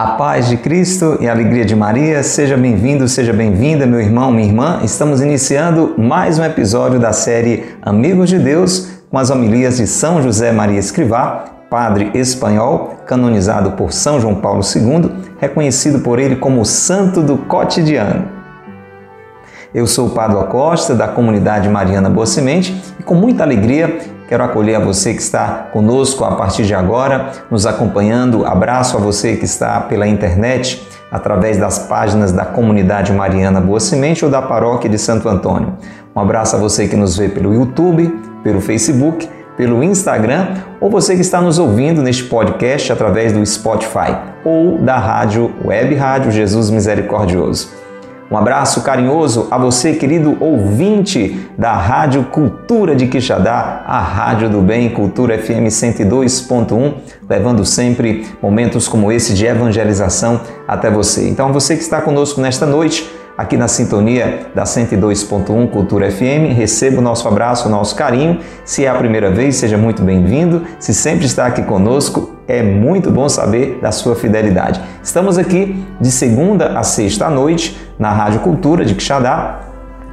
A paz de Cristo e a alegria de Maria, seja bem-vindo, seja bem-vinda, meu irmão, minha irmã. Estamos iniciando mais um episódio da série Amigos de Deus com as homilias de São José Maria Escrivá, padre espanhol, canonizado por São João Paulo II, reconhecido por ele como santo do cotidiano. Eu sou o Padre Acosta, da comunidade Mariana Boa Semente, e com muita alegria Quero acolher a você que está conosco a partir de agora, nos acompanhando. Abraço a você que está pela internet, através das páginas da comunidade Mariana Boa Semente ou da paróquia de Santo Antônio. Um abraço a você que nos vê pelo YouTube, pelo Facebook, pelo Instagram ou você que está nos ouvindo neste podcast através do Spotify ou da rádio Web Rádio Jesus Misericordioso. Um abraço carinhoso a você, querido ouvinte da Rádio Cultura de Quixadá, a Rádio do Bem, Cultura FM 102.1, levando sempre momentos como esse de evangelização até você. Então, você que está conosco nesta noite, aqui na sintonia da 102.1 Cultura FM. Receba o nosso abraço, o nosso carinho. Se é a primeira vez, seja muito bem-vindo. Se sempre está aqui conosco, é muito bom saber da sua fidelidade. Estamos aqui de segunda a sexta à noite na Rádio Cultura de Quixadá,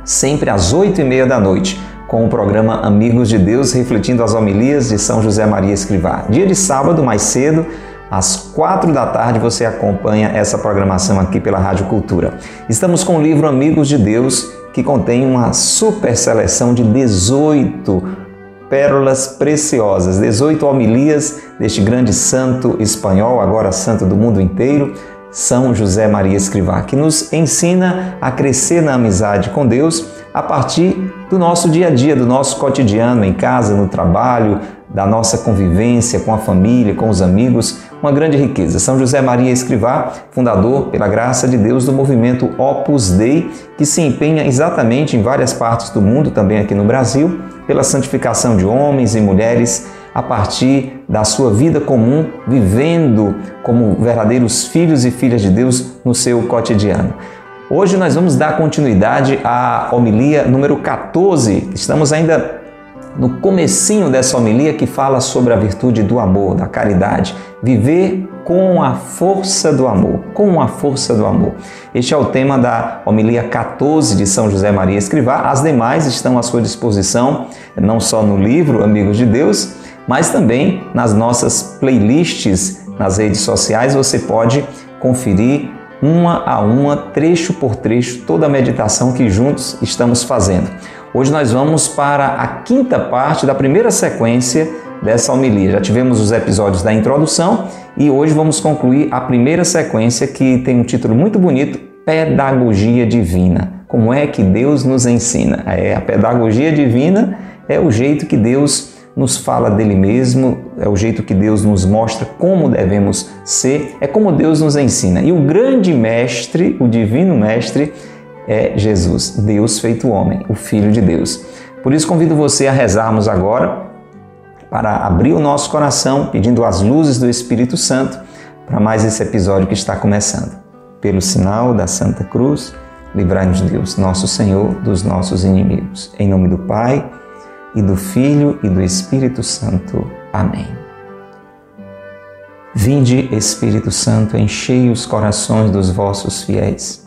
sempre às oito e meia da noite, com o programa Amigos de Deus, refletindo as homilias de São José Maria Escrivá. Dia de sábado, mais cedo, às quatro da tarde, você acompanha essa programação aqui pela Rádio Cultura. Estamos com o livro Amigos de Deus, que contém uma super seleção de 18 pérolas preciosas, 18 homilias deste grande santo espanhol, agora santo do mundo inteiro, São José Maria Escrivá, que nos ensina a crescer na amizade com Deus a partir do nosso dia a dia, do nosso cotidiano, em casa, no trabalho, da nossa convivência com a família, com os amigos, uma grande riqueza. São José Maria Escrivá, fundador, pela graça de Deus, do movimento Opus Dei, que se empenha exatamente em várias partes do mundo, também aqui no Brasil, pela santificação de homens e mulheres a partir da sua vida comum, vivendo como verdadeiros filhos e filhas de Deus no seu cotidiano. Hoje nós vamos dar continuidade à homilia número 14. Estamos ainda no comecinho dessa homilia que fala sobre a virtude do amor, da caridade, viver com a força do amor, com a força do amor. Este é o tema da homilia 14 de São José Maria Escrivá. As demais estão à sua disposição, não só no livro Amigos de Deus, mas também nas nossas playlists nas redes sociais. Você pode conferir uma a uma, trecho por trecho, toda a meditação que juntos estamos fazendo. Hoje nós vamos para a quinta parte da primeira sequência dessa homilia. Já tivemos os episódios da introdução e hoje vamos concluir a primeira sequência que tem um título muito bonito: Pedagogia Divina. Como é que Deus nos ensina? É, a pedagogia divina é o jeito que Deus nos fala dele mesmo, é o jeito que Deus nos mostra como devemos ser, é como Deus nos ensina. E o grande mestre, o divino mestre, é Jesus, Deus feito homem, o Filho de Deus. Por isso convido você a rezarmos agora para abrir o nosso coração, pedindo as luzes do Espírito Santo para mais esse episódio que está começando. Pelo sinal da Santa Cruz, livrai-nos Deus, nosso Senhor, dos nossos inimigos. Em nome do Pai, e do Filho e do Espírito Santo. Amém. Vinde, Espírito Santo, enchei os corações dos vossos fiéis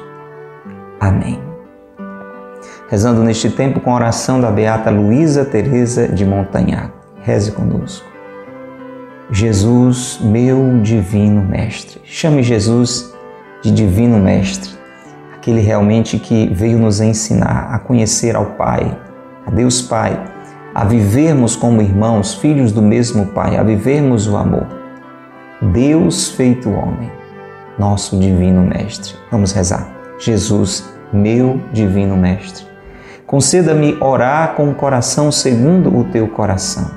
Amém. Rezando neste tempo com a oração da Beata Luísa Teresa de Montanhac. Reze conosco. Jesus, meu divino mestre. Chame Jesus de divino mestre, aquele realmente que veio nos ensinar a conhecer ao Pai, a Deus Pai, a vivermos como irmãos, filhos do mesmo Pai, a vivermos o amor. Deus feito homem, nosso divino mestre. Vamos rezar. Jesus, meu divino Mestre. Conceda-me orar com o coração segundo o teu coração.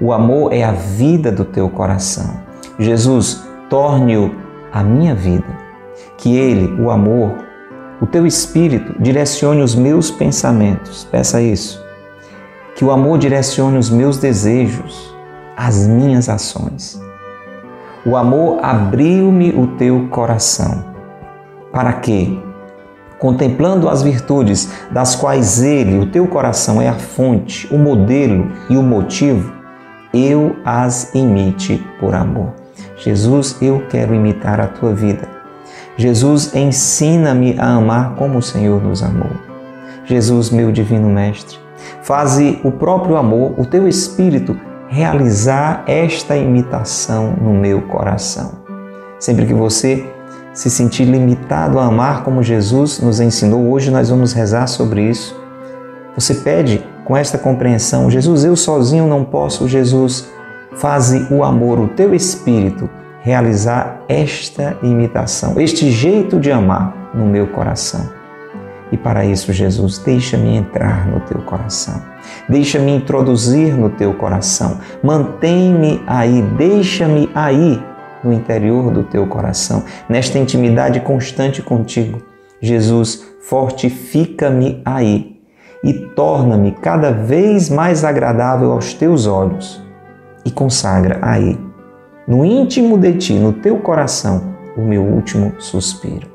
O amor é a vida do teu coração. Jesus, torne-o a minha vida. Que ele, o amor, o teu espírito, direcione os meus pensamentos. Peça isso. Que o amor direcione os meus desejos, as minhas ações. O amor abriu-me o teu coração. Para que, contemplando as virtudes das quais ele, o teu coração, é a fonte, o modelo e o motivo, eu as imite por amor. Jesus, eu quero imitar a tua vida. Jesus, ensina-me a amar como o Senhor nos amou. Jesus, meu divino Mestre, faze o próprio amor, o teu Espírito, realizar esta imitação no meu coração. Sempre que você se sentir limitado a amar como Jesus nos ensinou, hoje nós vamos rezar sobre isso. Você pede com esta compreensão: Jesus, eu sozinho não posso, Jesus, faze o amor, o teu espírito, realizar esta imitação, este jeito de amar no meu coração. E para isso, Jesus, deixa-me entrar no teu coração. Deixa-me introduzir no teu coração. Mantém-me aí, deixa-me aí no interior do teu coração, nesta intimidade constante contigo. Jesus, fortifica-me aí e torna-me cada vez mais agradável aos teus olhos e consagra aí, no íntimo de ti, no teu coração, o meu último suspiro.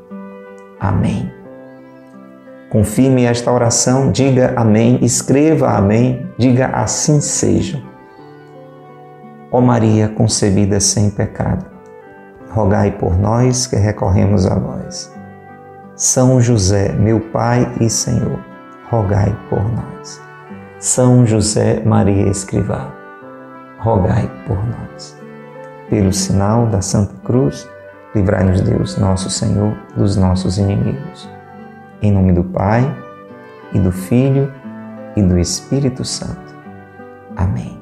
Amém. Confirme esta oração, diga amém, escreva amém, diga assim seja. Ó Maria concebida sem pecado, rogai por nós que recorremos a vós. São José, meu Pai e Senhor, rogai por nós. São José Maria Escrivá, rogai por nós. Pelo sinal da Santa Cruz, livrai-nos Deus, nosso Senhor, dos nossos inimigos. Em nome do Pai, e do Filho, e do Espírito Santo. Amém.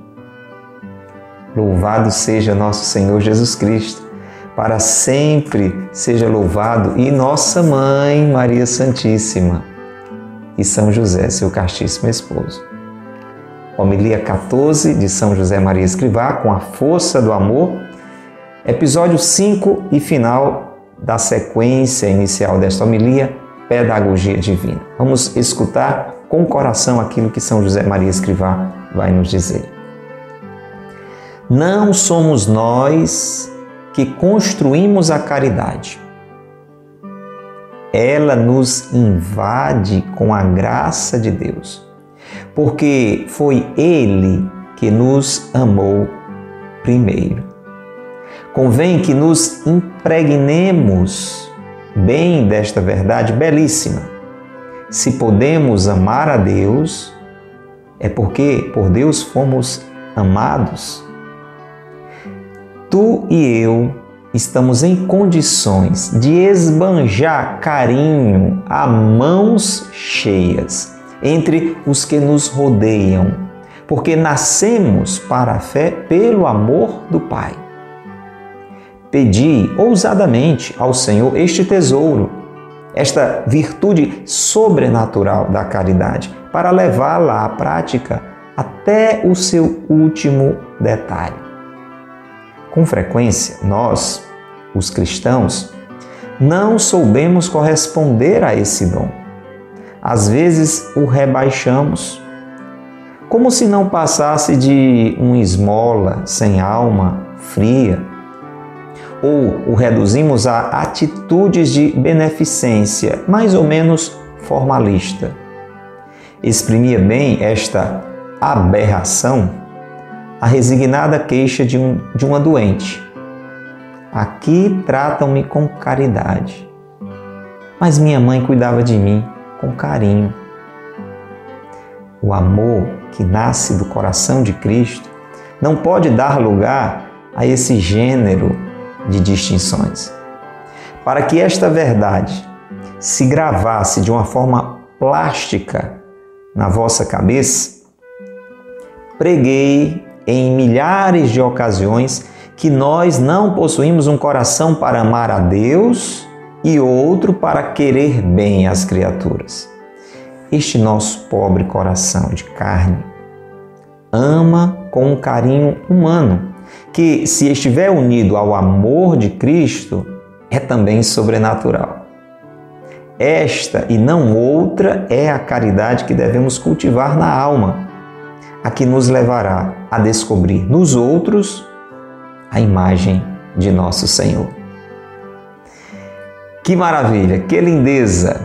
Louvado seja nosso Senhor Jesus Cristo, para sempre seja louvado, e nossa Mãe Maria Santíssima, e São José, seu castíssimo esposo. Homilia 14 de São José Maria Escrivá, com a força do amor, episódio 5 e final da sequência inicial desta homilia pedagogia divina. Vamos escutar com o coração aquilo que São José Maria Escrivá vai nos dizer. Não somos nós que construímos a caridade. Ela nos invade com a graça de Deus, porque foi Ele que nos amou primeiro. Convém que nos impregnemos bem desta verdade belíssima. Se podemos amar a Deus, é porque por Deus fomos amados. Tu e eu estamos em condições de esbanjar carinho a mãos cheias entre os que nos rodeiam, porque nascemos para a fé pelo amor do Pai. Pedi ousadamente ao Senhor este tesouro, esta virtude sobrenatural da caridade, para levá-la à prática até o seu último detalhe. Com frequência, nós, os cristãos, não soubemos corresponder a esse dom. Às vezes o rebaixamos, como se não passasse de um esmola sem alma, fria, ou o reduzimos a atitudes de beneficência, mais ou menos formalista. Exprimia bem esta aberração a resignada queixa de, um, de uma doente. Aqui tratam-me com caridade, mas minha mãe cuidava de mim com carinho. O amor que nasce do coração de Cristo não pode dar lugar a esse gênero de distinções. Para que esta verdade se gravasse de uma forma plástica na vossa cabeça, preguei em milhares de ocasiões que nós não possuímos um coração para amar a Deus e outro para querer bem às criaturas. Este nosso pobre coração de carne ama com um carinho humano, que, se estiver unido ao amor de Cristo, é também sobrenatural. Esta e não outra é a caridade que devemos cultivar na alma, a que nos levará a descobrir nos outros a imagem de nosso Senhor. Que maravilha, que lindeza,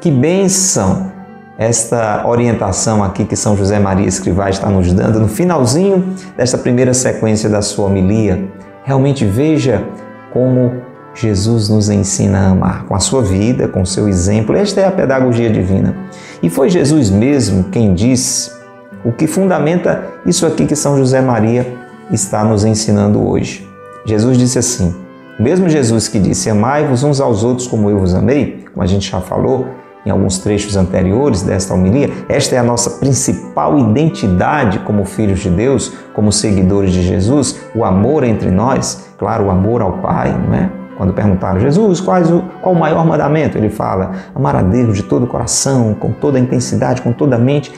que bênção esta orientação aqui que São José Maria Escrivá está nos dando no finalzinho desta primeira sequência da sua homilia. Realmente veja como Jesus nos ensina a amar com a sua vida, com o seu exemplo. Esta é a pedagogia divina. E foi Jesus mesmo quem disse o que fundamenta isso aqui que São José Maria está nos ensinando hoje. Jesus disse assim: mesmo Jesus que disse: Amai-vos uns aos outros como eu vos amei, como a gente já falou, em alguns trechos anteriores desta homilia, esta é a nossa principal identidade como filhos de Deus, como seguidores de Jesus, o amor entre nós, claro, o amor ao Pai, não é? Quando perguntaram, Jesus, quais o, qual o maior mandamento? Ele fala, amar a Deus de todo o coração, com toda a intensidade, com toda a mente,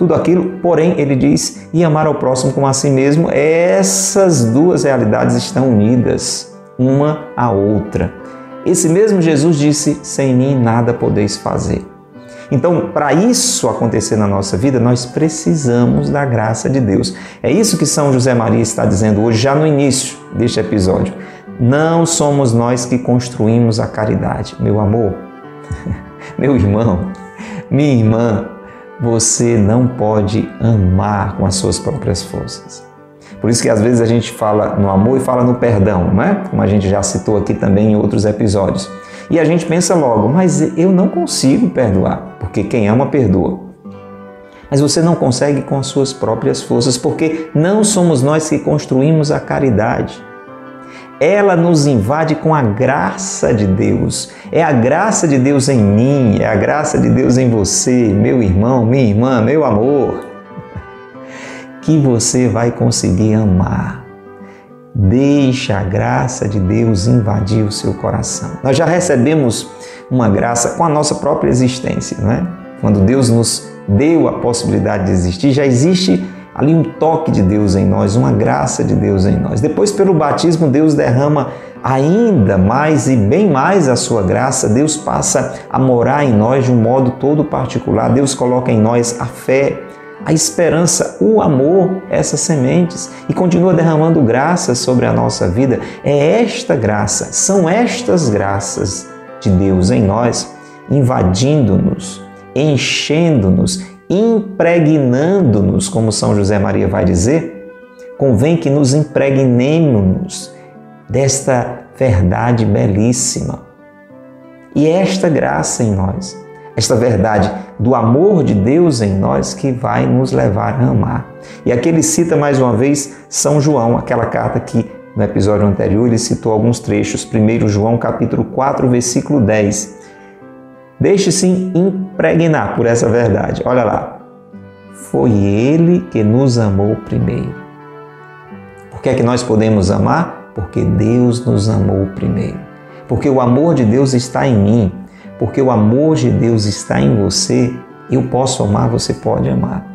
tudo aquilo, porém, ele diz, e amar ao próximo como a si mesmo, essas duas realidades estão unidas, uma à outra. Esse mesmo Jesus disse: Sem mim nada podeis fazer. Então, para isso acontecer na nossa vida, nós precisamos da graça de Deus. É isso que São José Maria está dizendo hoje, já no início deste episódio. Não somos nós que construímos a caridade, meu amor, meu irmão, minha irmã. Você não pode amar com as suas próprias forças. Por isso que às vezes a gente fala no amor e fala no perdão, não é? Como a gente já citou aqui também em outros episódios. E a gente pensa logo, mas eu não consigo perdoar, porque quem ama perdoa. Mas você não consegue com as suas próprias forças, porque não somos nós que construímos a caridade. Ela nos invade com a graça de Deus. É a graça de Deus em mim, é a graça de Deus em você, meu irmão, minha irmã, meu amor que você vai conseguir amar. Deixa a graça de Deus invadir o seu coração. Nós já recebemos uma graça com a nossa própria existência, não é? Quando Deus nos deu a possibilidade de existir, já existe ali um toque de Deus em nós, uma graça de Deus em nós. Depois, pelo batismo, Deus derrama ainda mais e bem mais a sua graça. Deus passa a morar em nós de um modo todo particular. Deus coloca em nós a fé, a esperança, o amor, essas sementes e continua derramando graças sobre a nossa vida. É esta graça, são estas graças de Deus em nós, invadindo-nos, enchendo-nos, impregnando-nos, como São José Maria vai dizer. Convém que nos impregnemos desta verdade belíssima. E é esta graça em nós esta verdade do amor de Deus em nós que vai nos levar a amar. E aqui ele cita mais uma vez São João, aquela carta que no episódio anterior ele citou alguns trechos. 1 João capítulo 4, versículo 10. Deixe-se impregnar por essa verdade. Olha lá. Foi ele que nos amou primeiro. Por que é que nós podemos amar? Porque Deus nos amou primeiro. Porque o amor de Deus está em mim porque o amor de Deus está em você, eu posso amar, você pode amar.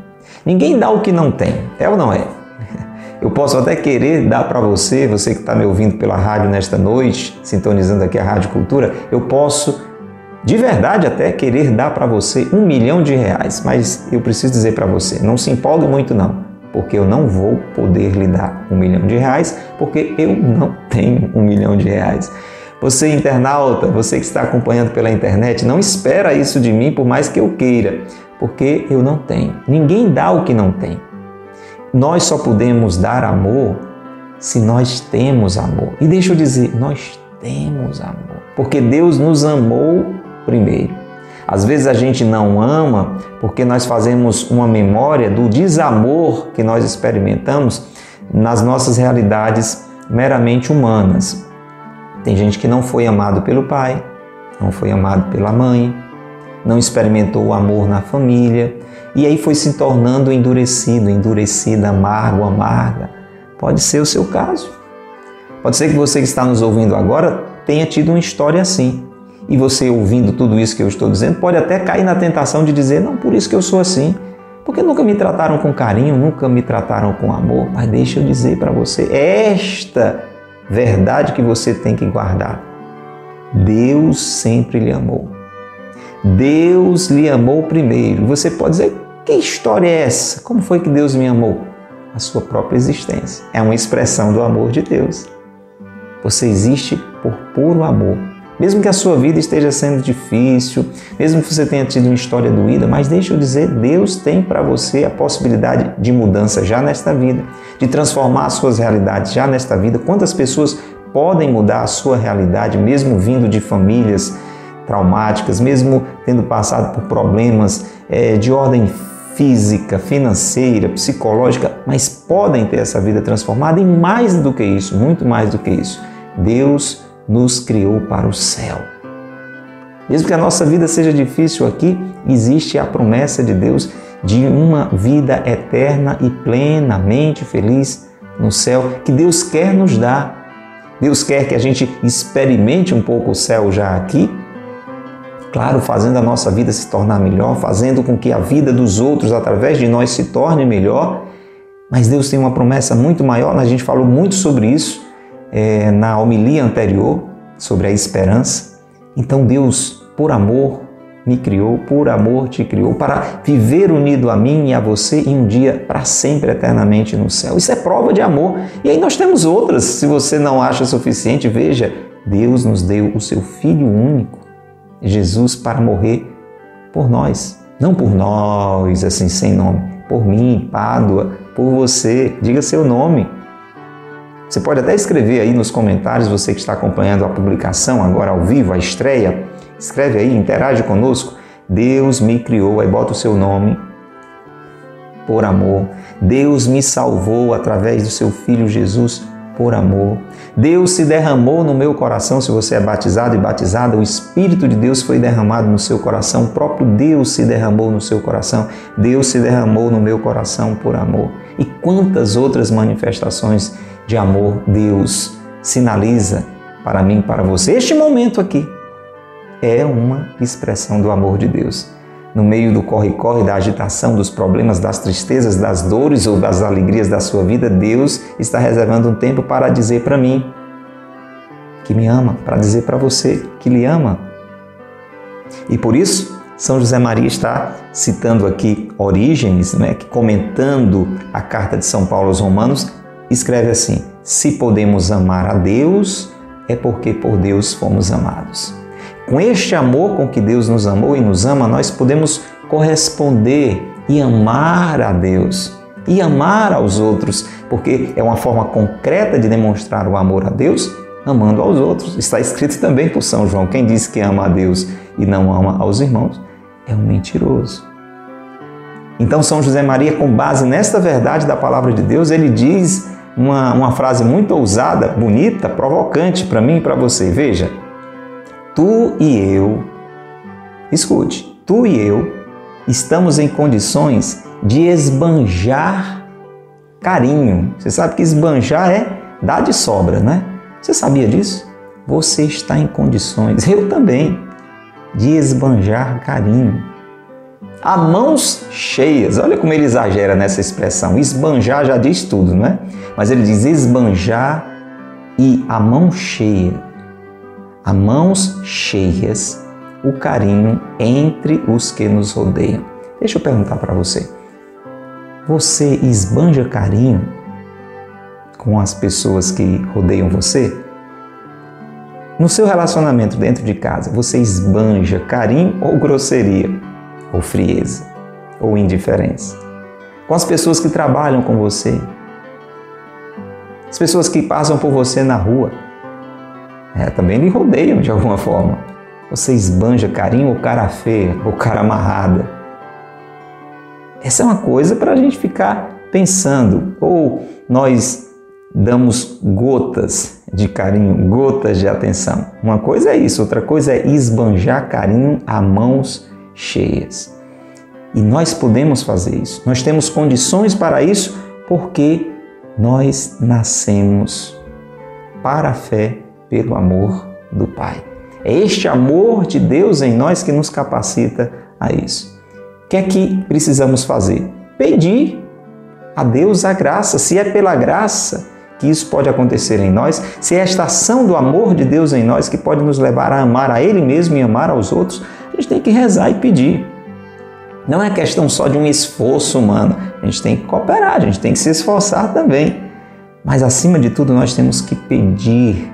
Ninguém dá o que não tem, é ou não é? Eu posso até querer dar para você, você que está me ouvindo pela rádio nesta noite, sintonizando aqui a Rádio Cultura, eu posso de verdade até querer dar para você um milhão de reais, mas eu preciso dizer para você, não se empolgue muito não, porque eu não vou poder lhe dar um milhão de reais, porque eu não tenho um milhão de reais. Você, internauta, você que está acompanhando pela internet, não espera isso de mim por mais que eu queira, porque eu não tenho. Ninguém dá o que não tem. Nós só podemos dar amor se nós temos amor. E deixa eu dizer, nós temos amor, porque Deus nos amou primeiro. Às vezes a gente não ama porque nós fazemos uma memória do desamor que nós experimentamos nas nossas realidades meramente humanas. Tem gente que não foi amado pelo pai, não foi amado pela mãe, não experimentou o amor na família e aí foi se tornando endurecido, endurecida, amargo, amarga. Pode ser o seu caso. Pode ser que você que está nos ouvindo agora tenha tido uma história assim. E você ouvindo tudo isso que eu estou dizendo, pode até cair na tentação de dizer: não, por isso que eu sou assim. Porque nunca me trataram com carinho, nunca me trataram com amor. Mas deixa eu dizer para você, esta verdade que você tem que guardar. Deus sempre lhe amou. Deus lhe amou primeiro. Você pode dizer: que história é essa? Como foi que Deus me amou? A sua própria existência. É uma expressão do amor de Deus. Você existe por puro amor. Mesmo que a sua vida esteja sendo difícil, mesmo que você tenha tido uma história doída, mas deixa eu dizer, Deus tem para você a possibilidade de mudança já nesta vida, de transformar as suas realidades já nesta vida. Quantas pessoas podem mudar a sua realidade, mesmo vindo de famílias traumáticas, mesmo tendo passado por problemas é, de ordem física, financeira, psicológica, mas podem ter essa vida transformada e mais do que isso, muito mais do que isso. Deus nos criou para o céu. Mesmo que a nossa vida seja difícil aqui, existe a promessa de Deus de uma vida eterna e plenamente feliz no céu que Deus quer nos dar. Deus quer que a gente experimente um pouco o céu já aqui, claro, fazendo a nossa vida se tornar melhor, fazendo com que a vida dos outros através de nós se torne melhor. Mas Deus tem uma promessa muito maior, a gente falou muito sobre isso é, na homilia anterior sobre a esperança. Então Deus, por amor, me criou, por amor te criou, para viver unido a mim e a você e um dia para sempre, eternamente no céu. Isso é prova de amor. E aí nós temos outras, se você não acha suficiente, veja, Deus nos deu o seu Filho único, Jesus, para morrer por nós. Não por nós, assim, sem nome, por mim, Pádua, por você, diga seu nome. Você pode até escrever aí nos comentários, você que está acompanhando a publicação agora ao vivo, a estreia, escreve aí, interage conosco. Deus me criou, aí bota o seu nome por amor. Deus me salvou através do seu filho Jesus por amor. Deus se derramou no meu coração, se você é batizado e batizada, o Espírito de Deus foi derramado no seu coração, o próprio Deus se derramou no seu coração, Deus se derramou no meu coração por amor. E quantas outras manifestações de amor Deus sinaliza para mim, para você. Este momento aqui é uma expressão do amor de Deus. No meio do corre-corre, da agitação, dos problemas, das tristezas, das dores ou das alegrias da sua vida, Deus está reservando um tempo para dizer para mim que me ama, para dizer para você que lhe ama. E por isso, São José Maria está citando aqui Orígenes, né, que comentando a carta de São Paulo aos Romanos, escreve assim: Se podemos amar a Deus, é porque por Deus fomos amados. Com este amor com que Deus nos amou e nos ama, nós podemos corresponder e amar a Deus e amar aos outros, porque é uma forma concreta de demonstrar o amor a Deus, amando aos outros. Está escrito também por São João: quem diz que ama a Deus e não ama aos irmãos é um mentiroso. Então, São José Maria, com base nesta verdade da palavra de Deus, ele diz uma, uma frase muito ousada, bonita, provocante para mim e para você. Veja, tu e eu, escute, tu e eu estamos em condições de esbanjar carinho. Você sabe que esbanjar é dar de sobra, né? Você sabia disso? Você está em condições, eu também, de esbanjar carinho a mãos cheias. Olha como ele exagera nessa expressão. Esbanjar já diz tudo, não é? Mas ele diz esbanjar e a mão cheia. A mãos cheias o carinho entre os que nos rodeiam. Deixa eu perguntar para você. Você esbanja carinho com as pessoas que rodeiam você? No seu relacionamento dentro de casa, você esbanja carinho ou grosseria? Ou frieza, ou indiferença. Com as pessoas que trabalham com você, as pessoas que passam por você na rua, é, também lhe rodeiam de alguma forma. Você esbanja carinho ou cara feia, ou cara amarrada. Essa é uma coisa para a gente ficar pensando. Ou nós damos gotas de carinho, gotas de atenção. Uma coisa é isso, outra coisa é esbanjar carinho a mãos cheias. E nós podemos fazer isso. Nós temos condições para isso porque nós nascemos para a fé pelo amor do Pai. É este amor de Deus em nós que nos capacita a isso. O que é que precisamos fazer? Pedir a Deus a graça. Se é pela graça que isso pode acontecer em nós, se é esta ação do amor de Deus em nós que pode nos levar a amar a Ele mesmo e amar aos outros, a gente tem que rezar e pedir. Não é questão só de um esforço humano, a gente tem que cooperar, a gente tem que se esforçar também. Mas acima de tudo, nós temos que pedir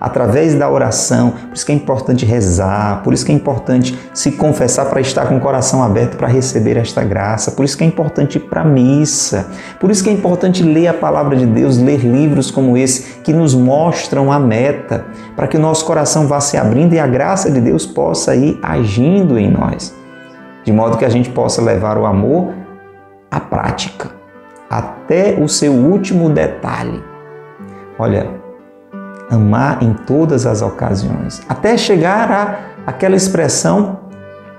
através da oração. Por isso que é importante rezar, por isso que é importante se confessar para estar com o coração aberto para receber esta graça. Por isso que é importante ir para a missa. Por isso que é importante ler a palavra de Deus, ler livros como esse que nos mostram a meta, para que o nosso coração vá se abrindo e a graça de Deus possa ir agindo em nós, de modo que a gente possa levar o amor à prática, até o seu último detalhe. Olha, amar em todas as ocasiões, até chegar a aquela expressão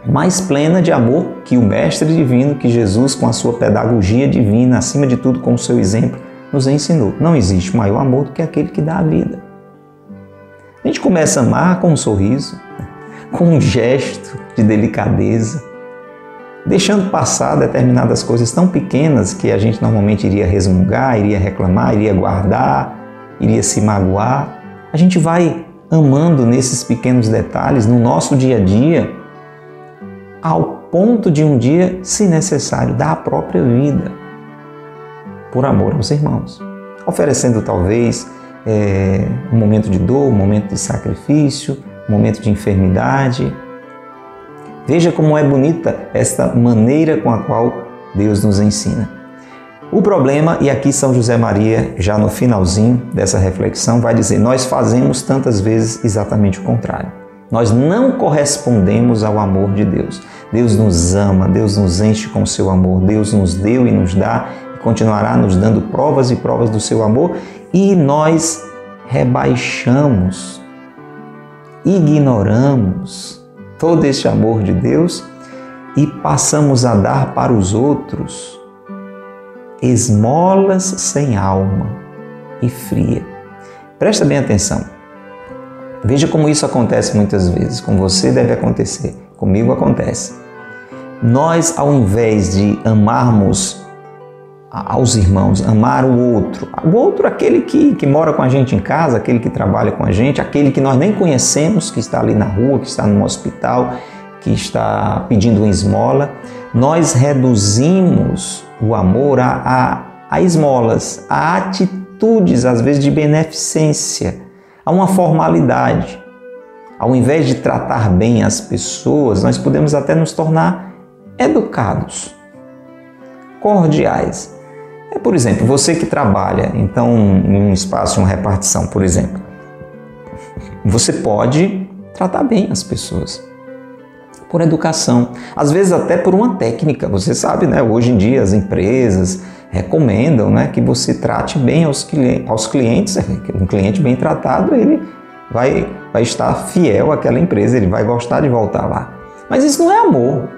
mais plena de amor que o Mestre Divino, que Jesus, com a sua pedagogia divina, acima de tudo com o seu exemplo, nos ensinou. Não existe maior amor do que aquele que dá a vida. A gente começa a amar com um sorriso, com um gesto de delicadeza, deixando passar determinadas coisas tão pequenas que a gente normalmente iria resmungar, iria reclamar, iria guardar, iria se magoar a gente vai amando nesses pequenos detalhes no nosso dia a dia, ao ponto de um dia, se necessário, dar a própria vida por amor aos irmãos, oferecendo talvez é, um momento de dor, um momento de sacrifício, um momento de enfermidade. Veja como é bonita esta maneira com a qual Deus nos ensina. O problema, e aqui São José Maria, já no finalzinho dessa reflexão, vai dizer: nós fazemos tantas vezes exatamente o contrário. Nós não correspondemos ao amor de Deus. Deus nos ama, Deus nos enche com o seu amor, Deus nos deu e nos dá e continuará nos dando provas e provas do seu amor e nós rebaixamos, ignoramos todo este amor de Deus e passamos a dar para os outros esmolas sem alma e fria. Presta bem atenção. Veja como isso acontece muitas vezes. Com você deve acontecer. Comigo acontece. Nós, ao invés de amarmos aos irmãos, amar o outro, o outro, aquele que, que mora com a gente em casa, aquele que trabalha com a gente, aquele que nós nem conhecemos, que está ali na rua, que está no hospital, que está pedindo uma esmola, nós reduzimos o amor a, a, a esmolas, a atitudes, às vezes, de beneficência, a uma formalidade. Ao invés de tratar bem as pessoas, nós podemos até nos tornar educados, cordiais. É, por exemplo, você que trabalha, então, em um espaço, uma repartição, por exemplo, você pode tratar bem as pessoas por educação, às vezes até por uma técnica. Você sabe, né? Hoje em dia as empresas recomendam, né, que você trate bem aos, aos clientes. Um cliente bem tratado, ele vai, vai estar fiel àquela empresa, ele vai gostar de voltar lá. Mas isso não é amor.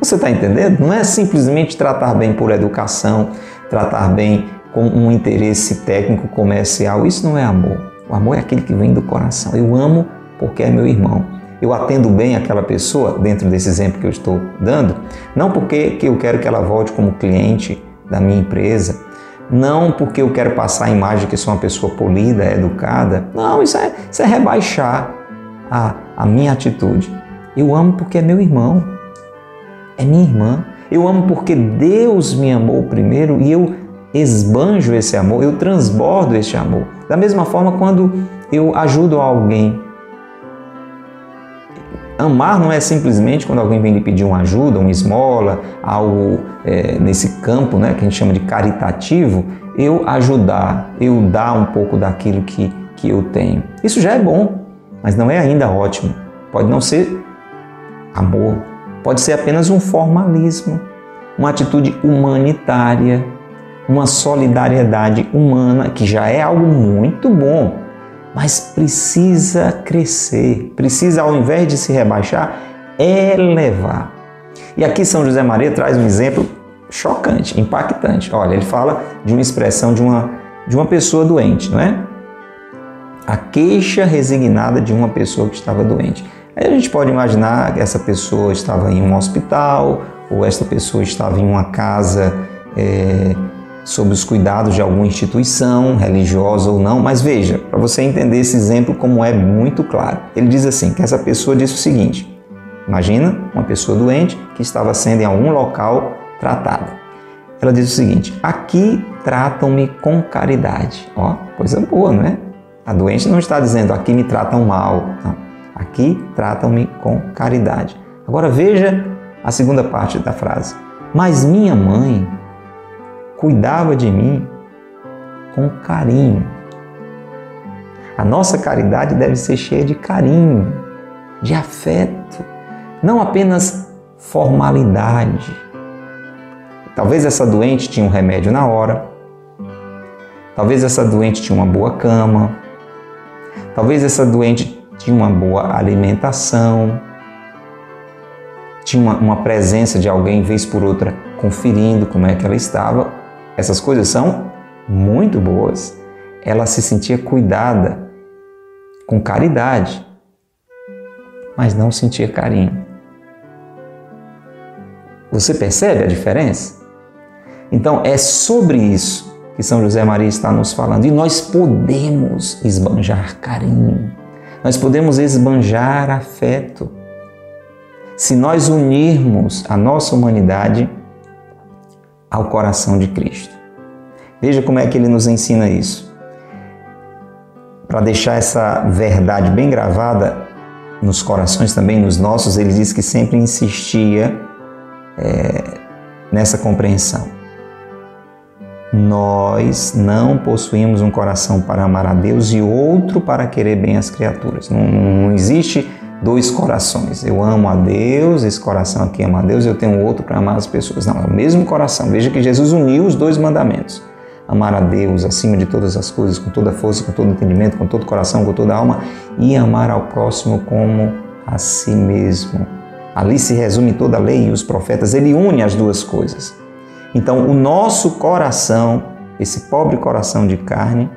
Você está entendendo? Não é simplesmente tratar bem por educação, tratar bem com um interesse técnico comercial. Isso não é amor. O amor é aquele que vem do coração. Eu amo porque é meu irmão eu atendo bem aquela pessoa, dentro desse exemplo que eu estou dando, não porque que eu quero que ela volte como cliente da minha empresa, não porque eu quero passar a imagem que sou uma pessoa polida, educada. Não, isso é, isso é rebaixar a, a minha atitude. Eu amo porque é meu irmão, é minha irmã. Eu amo porque Deus me amou primeiro e eu esbanjo esse amor, eu transbordo esse amor. Da mesma forma, quando eu ajudo alguém Amar não é simplesmente quando alguém vem lhe pedir uma ajuda, uma esmola, algo é, nesse campo né, que a gente chama de caritativo, eu ajudar, eu dar um pouco daquilo que, que eu tenho. Isso já é bom, mas não é ainda ótimo. Pode não ser amor, pode ser apenas um formalismo, uma atitude humanitária, uma solidariedade humana, que já é algo muito bom mas precisa crescer, precisa, ao invés de se rebaixar, elevar. E aqui São José Maria traz um exemplo chocante, impactante. Olha, ele fala de uma expressão de uma, de uma pessoa doente, não é? a queixa resignada de uma pessoa que estava doente. Aí a gente pode imaginar que essa pessoa estava em um hospital ou essa pessoa estava em uma casa é, sob os cuidados de alguma instituição religiosa ou não. Mas veja, para você entender esse exemplo como é muito claro. Ele diz assim, que essa pessoa disse o seguinte, imagina uma pessoa doente que estava sendo em algum local tratada. Ela diz o seguinte, aqui tratam-me com caridade. Ó, coisa boa, não é? A doente não está dizendo aqui me tratam mal. Não. Aqui tratam-me com caridade. Agora veja a segunda parte da frase. Mas minha mãe cuidava de mim com carinho. A nossa caridade deve ser cheia de carinho, de afeto, não apenas formalidade. Talvez essa doente tinha um remédio na hora, talvez essa doente tinha uma boa cama, talvez essa doente tinha uma boa alimentação, tinha uma, uma presença de alguém, vez por outra, conferindo como é que ela estava. Essas coisas são muito boas. Ela se sentia cuidada com caridade, mas não sentia carinho. Você percebe a diferença? Então é sobre isso que São José Maria está nos falando. E nós podemos esbanjar carinho, nós podemos esbanjar afeto. Se nós unirmos a nossa humanidade ao coração de Cristo. Veja como é que ele nos ensina isso. Para deixar essa verdade bem gravada nos corações, também nos nossos, ele diz que sempre insistia é, nessa compreensão nós não possuímos um coração para amar a Deus e outro para querer bem as criaturas. Não, não, existe dois corações. Eu amo a Deus, esse coração aqui ama a Deus, eu tenho outro para amar as pessoas. Não, é o mesmo coração. Veja que Jesus uniu os dois mandamentos. Amar a Deus acima de todas as coisas, com toda força, com todo entendimento, com todo coração, com toda alma, e amar ao próximo como a si mesmo. Ali se resume toda a lei e os profetas. Ele une as duas coisas. Então, o nosso coração, esse pobre coração de carne,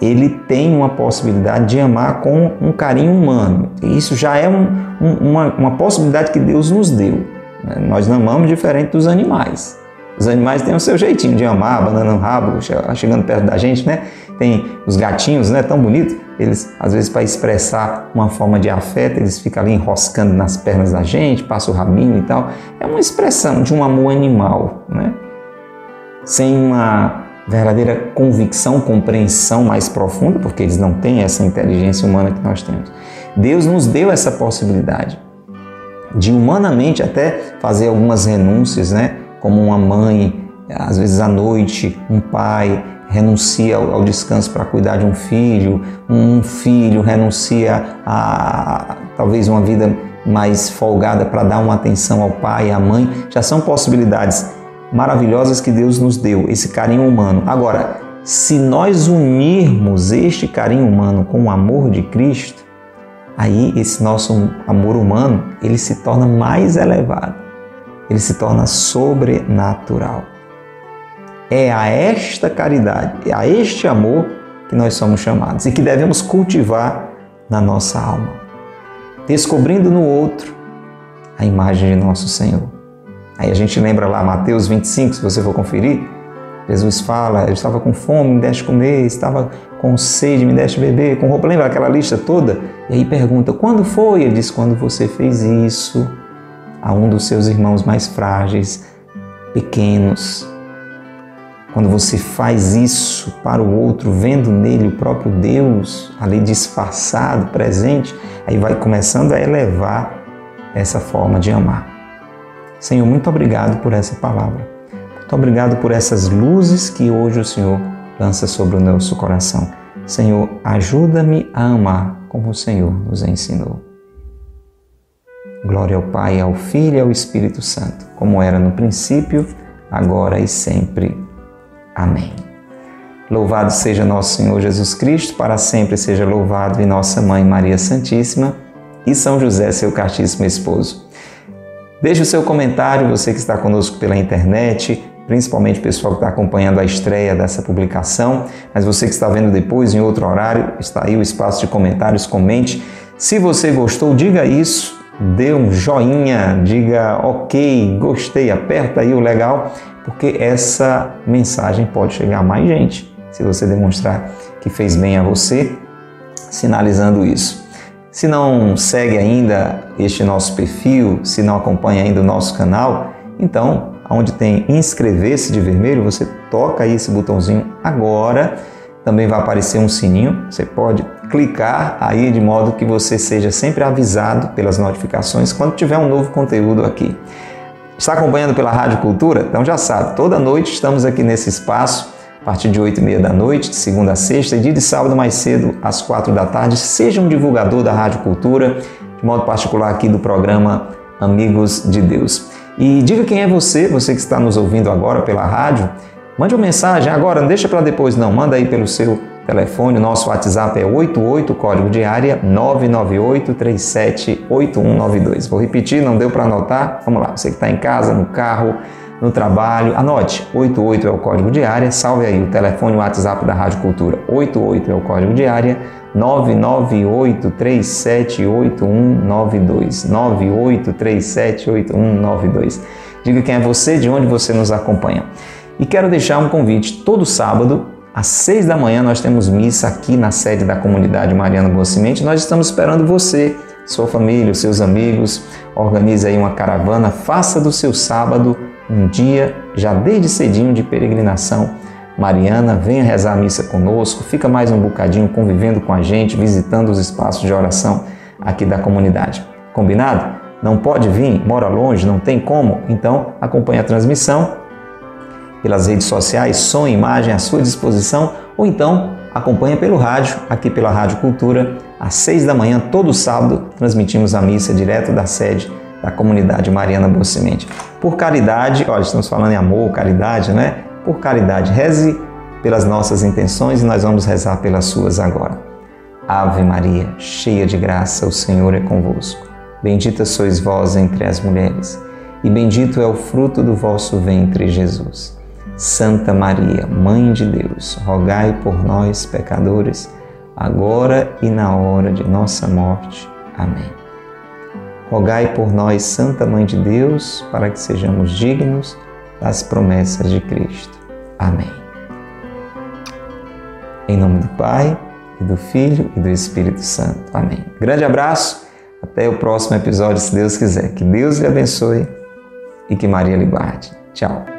ele tem uma possibilidade de amar com um carinho humano. Isso já é um, um, uma, uma possibilidade que Deus nos deu. Né? Nós não amamos diferente dos animais. Os animais têm o seu jeitinho de amar, abanando o rabo, chegando perto da gente, né? Tem os gatinhos, né? Tão bonitos. Eles, às vezes, para expressar uma forma de afeto, eles ficam ali enroscando nas pernas da gente, passam o rabinho e tal. É uma expressão de um amor animal, né? Sem uma verdadeira convicção, compreensão mais profunda, porque eles não têm essa inteligência humana que nós temos. Deus nos deu essa possibilidade de humanamente até fazer algumas renúncias, né? Como uma mãe, às vezes à noite, um pai renuncia ao, descanso para cuidar de um filho, um filho renuncia a talvez uma vida mais folgada para dar uma atenção ao pai e à mãe, já são possibilidades maravilhosas que Deus nos deu, esse carinho humano. Agora, se nós unirmos este carinho humano com o amor de Cristo, aí esse nosso amor humano, ele se torna mais elevado. Ele se torna sobrenatural. É a esta caridade, é a este amor que nós somos chamados e que devemos cultivar na nossa alma, descobrindo no outro a imagem de nosso Senhor. Aí a gente lembra lá Mateus 25, se você for conferir, Jesus fala, eu estava com fome, me deste comer, estava com sede, me deste beber, com roupa, lembra aquela lista toda? E aí pergunta, quando foi? Ele diz, quando você fez isso a um dos seus irmãos mais frágeis, pequenos, quando você faz isso para o outro, vendo nele o próprio Deus ali disfarçado, presente, aí vai começando a elevar essa forma de amar. Senhor, muito obrigado por essa palavra. Muito obrigado por essas luzes que hoje o Senhor lança sobre o nosso coração. Senhor, ajuda-me a amar como o Senhor nos ensinou. Glória ao Pai, ao Filho e ao Espírito Santo, como era no princípio, agora e sempre. Amém. Louvado seja nosso Senhor Jesus Cristo, para sempre seja louvado, e nossa Mãe Maria Santíssima e São José, seu castíssimo esposo. Deixe o seu comentário, você que está conosco pela internet, principalmente o pessoal que está acompanhando a estreia dessa publicação, mas você que está vendo depois em outro horário, está aí o espaço de comentários, comente. Se você gostou, diga isso, dê um joinha, diga ok, gostei, aperta aí o legal, porque essa mensagem pode chegar a mais gente se você demonstrar que fez bem a você, sinalizando isso. Se não segue ainda este nosso perfil, se não acompanha ainda o nosso canal, então, onde tem inscrever-se de vermelho, você toca aí esse botãozinho agora. Também vai aparecer um sininho, você pode clicar aí de modo que você seja sempre avisado pelas notificações quando tiver um novo conteúdo aqui. Está acompanhando pela Rádio Cultura? Então já sabe, toda noite estamos aqui nesse espaço, partir de 8 e meia da noite, de segunda a sexta, e dia de sábado mais cedo, às 4 da tarde. Seja um divulgador da Rádio Cultura, de modo particular aqui do programa Amigos de Deus. E diga quem é você, você que está nos ouvindo agora pela rádio. Mande uma mensagem agora, não deixa para depois não, manda aí pelo seu telefone, nosso WhatsApp é 88 código de área 998 378192. Vou repetir, não deu para anotar? Vamos lá, você que está em casa, no carro, no trabalho, anote, 88 é o código de área, salve aí o telefone o WhatsApp da Rádio Cultura, 88 é o código de área 998378192. 98378192. Diga quem é você, de onde você nos acompanha. E quero deixar um convite. Todo sábado, às seis da manhã, nós temos missa aqui na sede da comunidade Mariana Boa Semente. Nós estamos esperando você, sua família, os seus amigos. Organize aí uma caravana. Faça do seu sábado um dia, já desde cedinho, de peregrinação Mariana, venha rezar a missa conosco, fica mais um bocadinho convivendo com a gente, visitando os espaços de oração aqui da comunidade. Combinado? Não pode vir, mora longe, não tem como? Então acompanhe a transmissão pelas redes sociais, som e imagem à sua disposição, ou então acompanhe pelo rádio, aqui pela Rádio Cultura, às seis da manhã, todo sábado, transmitimos a missa direto da sede da comunidade Mariana Boa Semente. Por caridade, olha, estamos falando em amor, caridade, né? por caridade. Reze pelas nossas intenções e nós vamos rezar pelas suas agora. Ave Maria, cheia de graça, o Senhor é convosco. Bendita sois vós entre as mulheres, e bendito é o fruto do vosso ventre, Jesus. Santa Maria, Mãe de Deus, rogai por nós, pecadores, agora e na hora de nossa morte. Amém. Rogai por nós, Santa Mãe de Deus, para que sejamos dignos das promessas de Cristo. Amém. Em nome do Pai, e do Filho e do Espírito Santo. Amém. Grande abraço, até o próximo episódio, se Deus quiser. Que Deus lhe abençoe e que Maria lhe guarde. Tchau.